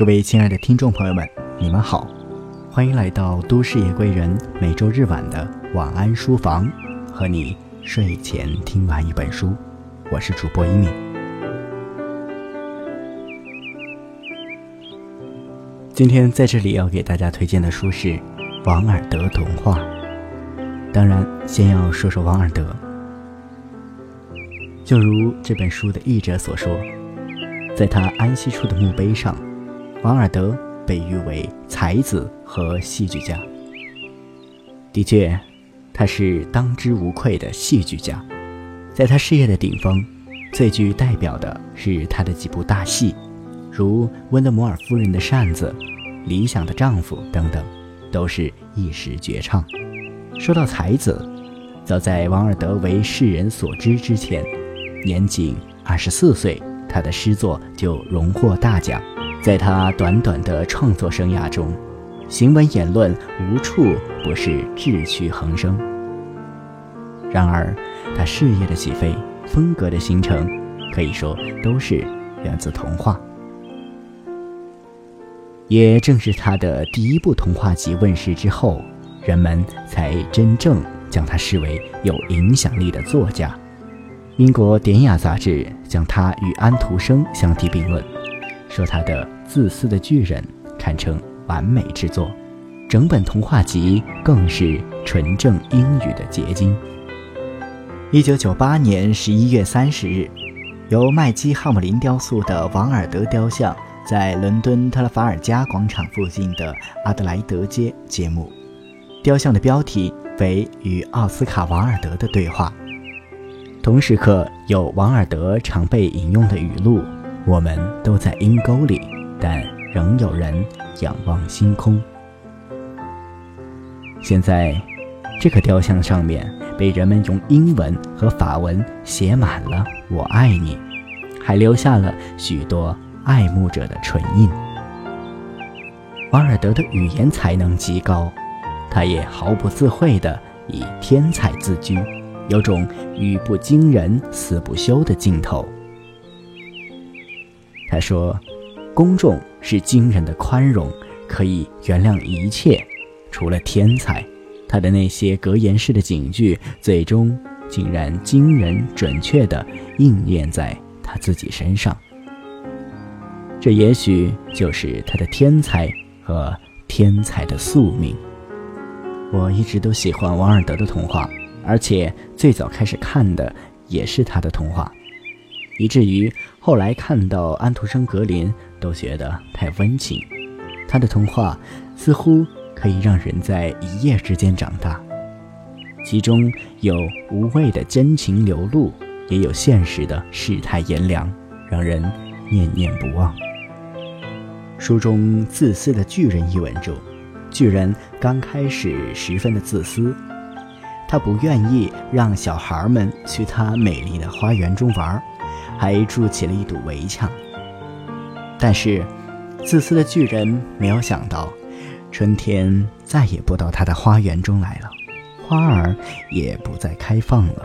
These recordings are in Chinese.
各位亲爱的听众朋友们，你们好，欢迎来到都市夜归人每周日晚的晚安书房，和你睡前听完一本书。我是主播一米。今天在这里要给大家推荐的书是《王尔德童话》。当然，先要说说王尔德。就如这本书的译者所说，在他安息处的墓碑上，王尔德被誉为才子和戏剧家。的确，他是当之无愧的戏剧家。在他事业的顶峰，最具代表的是他的几部大戏，如《温德摩尔夫人的扇子》《理想的丈夫》等等，都是一时绝唱。说到才子，早在王尔德为世人所知之前。年仅二十四岁，他的诗作就荣获大奖。在他短短的创作生涯中，行文言论无处不是志趣横生。然而，他事业的起飞、风格的形成，可以说都是源自童话。也正是他的第一部童话集问世之后，人们才真正将他视为有影响力的作家。英国典雅杂志将他与安徒生相提并论，说他的《自私的巨人》堪称完美之作，整本童话集更是纯正英语的结晶。一九九八年十一月三十日，由麦基·汉姆林雕塑的王尔德雕像在伦敦特拉法尔加广场附近的阿德莱德街揭幕。雕像的标题为《与奥斯卡·王尔德的对话》。同时刻有王尔德常被引用的语录：“我们都在阴沟里，但仍有人仰望星空。”现在，这个雕像上面被人们用英文和法文写满了“我爱你”，还留下了许多爱慕者的唇印。王尔德的语言才能极高，他也毫不自讳地以天才自居。有种语不惊人死不休的劲头。他说：“公众是惊人的宽容，可以原谅一切，除了天才。”他的那些格言式的警句，最终竟然惊人准确地应验在他自己身上。这也许就是他的天才和天才的宿命。我一直都喜欢王尔德的童话。而且最早开始看的也是他的童话，以至于后来看到安徒生、格林都觉得太温情。他的童话似乎可以让人在一夜之间长大，其中有无谓的真情流露，也有现实的世态炎凉，让人念念不忘。书中《自私的巨人》一文中，巨人刚开始十分的自私。他不愿意让小孩们去他美丽的花园中玩，还筑起了一堵围墙。但是，自私的巨人没有想到，春天再也不到他的花园中来了，花儿也不再开放了。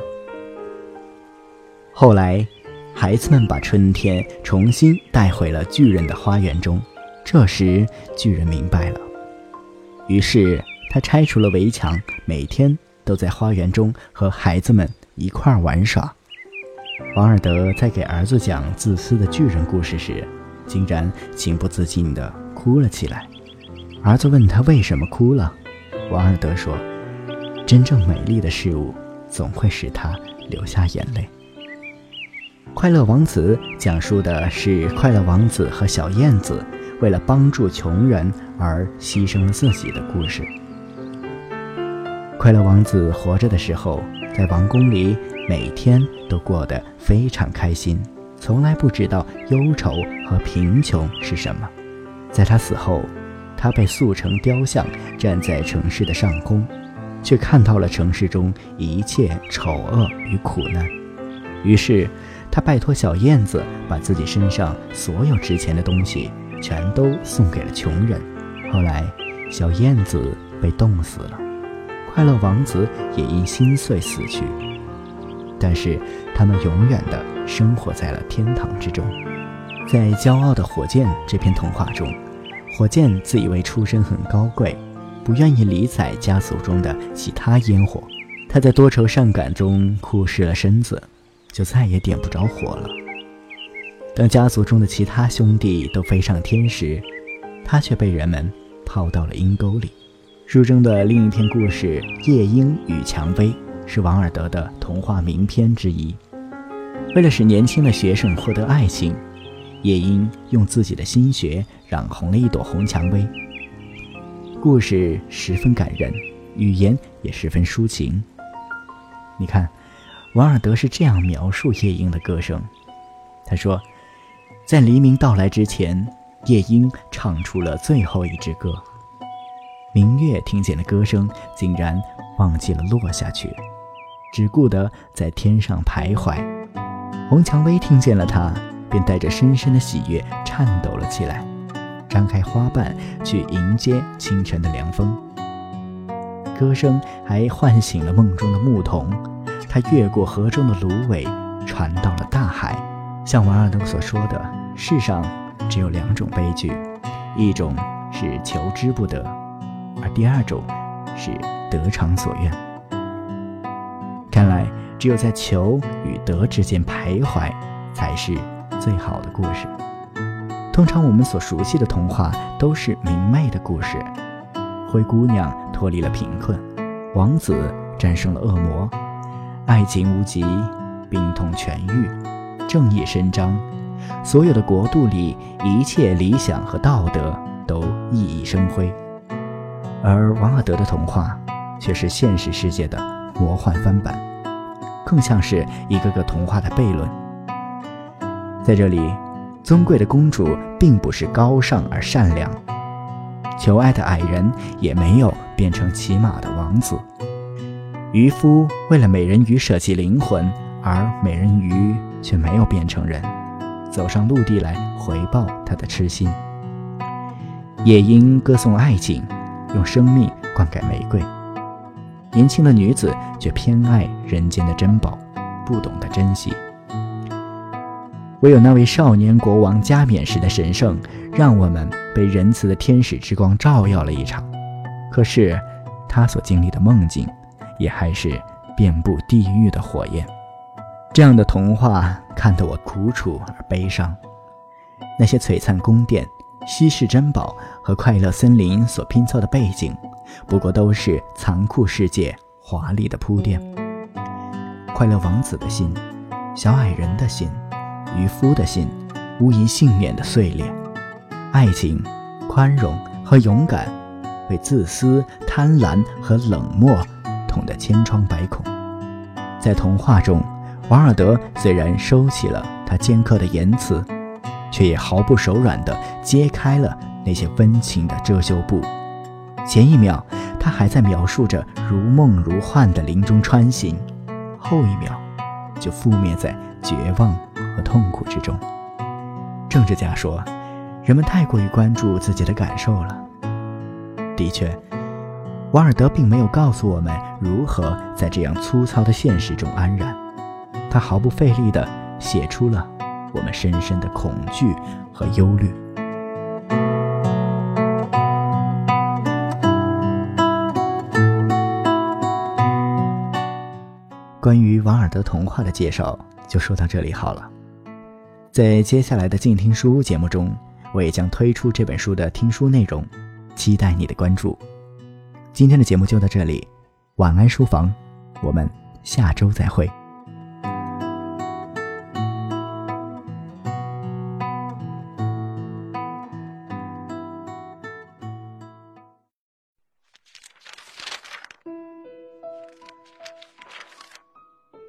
后来，孩子们把春天重新带回了巨人的花园中。这时，巨人明白了，于是他拆除了围墙，每天。都在花园中和孩子们一块儿玩耍。王尔德在给儿子讲自私的巨人故事时，竟然情不自禁地哭了起来。儿子问他为什么哭了，王尔德说：“真正美丽的事物总会使他流下眼泪。”《快乐王子》讲述的是快乐王子和小燕子为了帮助穷人而牺牲了自己的故事。快乐王子活着的时候，在王宫里每天都过得非常开心，从来不知道忧愁和贫穷是什么。在他死后，他被塑成雕像，站在城市的上空，却看到了城市中一切丑恶与苦难。于是，他拜托小燕子把自己身上所有值钱的东西全都送给了穷人。后来，小燕子被冻死了。快乐王子也因心碎死去，但是他们永远的生活在了天堂之中。在《骄傲的火箭》这篇童话中，火箭自以为出身很高贵，不愿意理睬家族中的其他烟火。他在多愁善感中哭湿了身子，就再也点不着火了。当家族中的其他兄弟都飞上天时，他却被人们抛到了阴沟里。书中的另一篇故事《夜莺与蔷薇》是王尔德的童话名篇之一。为了使年轻的学生获得爱情，夜莺用自己的心血。染红了一朵红蔷薇。故事十分感人，语言也十分抒情。你看，王尔德是这样描述夜莺的歌声：他说，在黎明到来之前，夜莺唱出了最后一支歌。明月听见了歌声，竟然忘记了落下去，只顾得在天上徘徊。红蔷薇听见了它，便带着深深的喜悦颤抖了起来。张开花瓣去迎接清晨的凉风，歌声还唤醒了梦中的牧童。他越过河中的芦苇，传到了大海。像王尔德所说的，世上只有两种悲剧，一种是求之不得，而第二种是得偿所愿。看来，只有在求与得之间徘徊，才是最好的故事。通常我们所熟悉的童话都是明媚的故事，灰姑娘脱离了贫困，王子战胜了恶魔，爱情无极，病痛痊愈，正义伸张，所有的国度里一切理想和道德都熠熠生辉。而王尔德的童话却是现实世界的魔幻翻版，更像是一个个童话的悖论。在这里。尊贵的公主并不是高尚而善良，求爱的矮人也没有变成骑马的王子。渔夫为了美人鱼舍弃灵魂，而美人鱼却没有变成人，走上陆地来回报他的痴心。夜莺歌颂爱情，用生命灌溉玫瑰；年轻的女子却偏爱人间的珍宝，不懂得珍惜。唯有那位少年国王加冕时的神圣，让我们被仁慈的天使之光照耀了一场。可是，他所经历的梦境，也还是遍布地狱的火焰。这样的童话看得我苦楚而悲伤。那些璀璨宫殿、稀世珍宝和快乐森林所拼凑的背景，不过都是残酷世界华丽的铺垫。快乐王子的心，小矮人的心。渔夫的心，无一幸免的碎裂。爱情、宽容和勇敢，被自私、贪婪和冷漠捅得千疮百孔。在童话中，王尔德虽然收起了他尖刻的言辞，却也毫不手软地揭开了那些温情的遮羞布。前一秒，他还在描述着如梦如幻的林中穿行，后一秒，就覆灭在绝望。和痛苦之中，政治家说，人们太过于关注自己的感受了。的确，瓦尔德并没有告诉我们如何在这样粗糙的现实中安然，他毫不费力地写出了我们深深的恐惧和忧虑。关于王尔德童话的介绍就说到这里好了。在接下来的静听书节目中，我也将推出这本书的听书内容，期待你的关注。今天的节目就到这里，晚安书房，我们下周再会。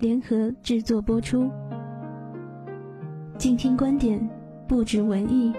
联合制作播出。静听观点，不止文艺。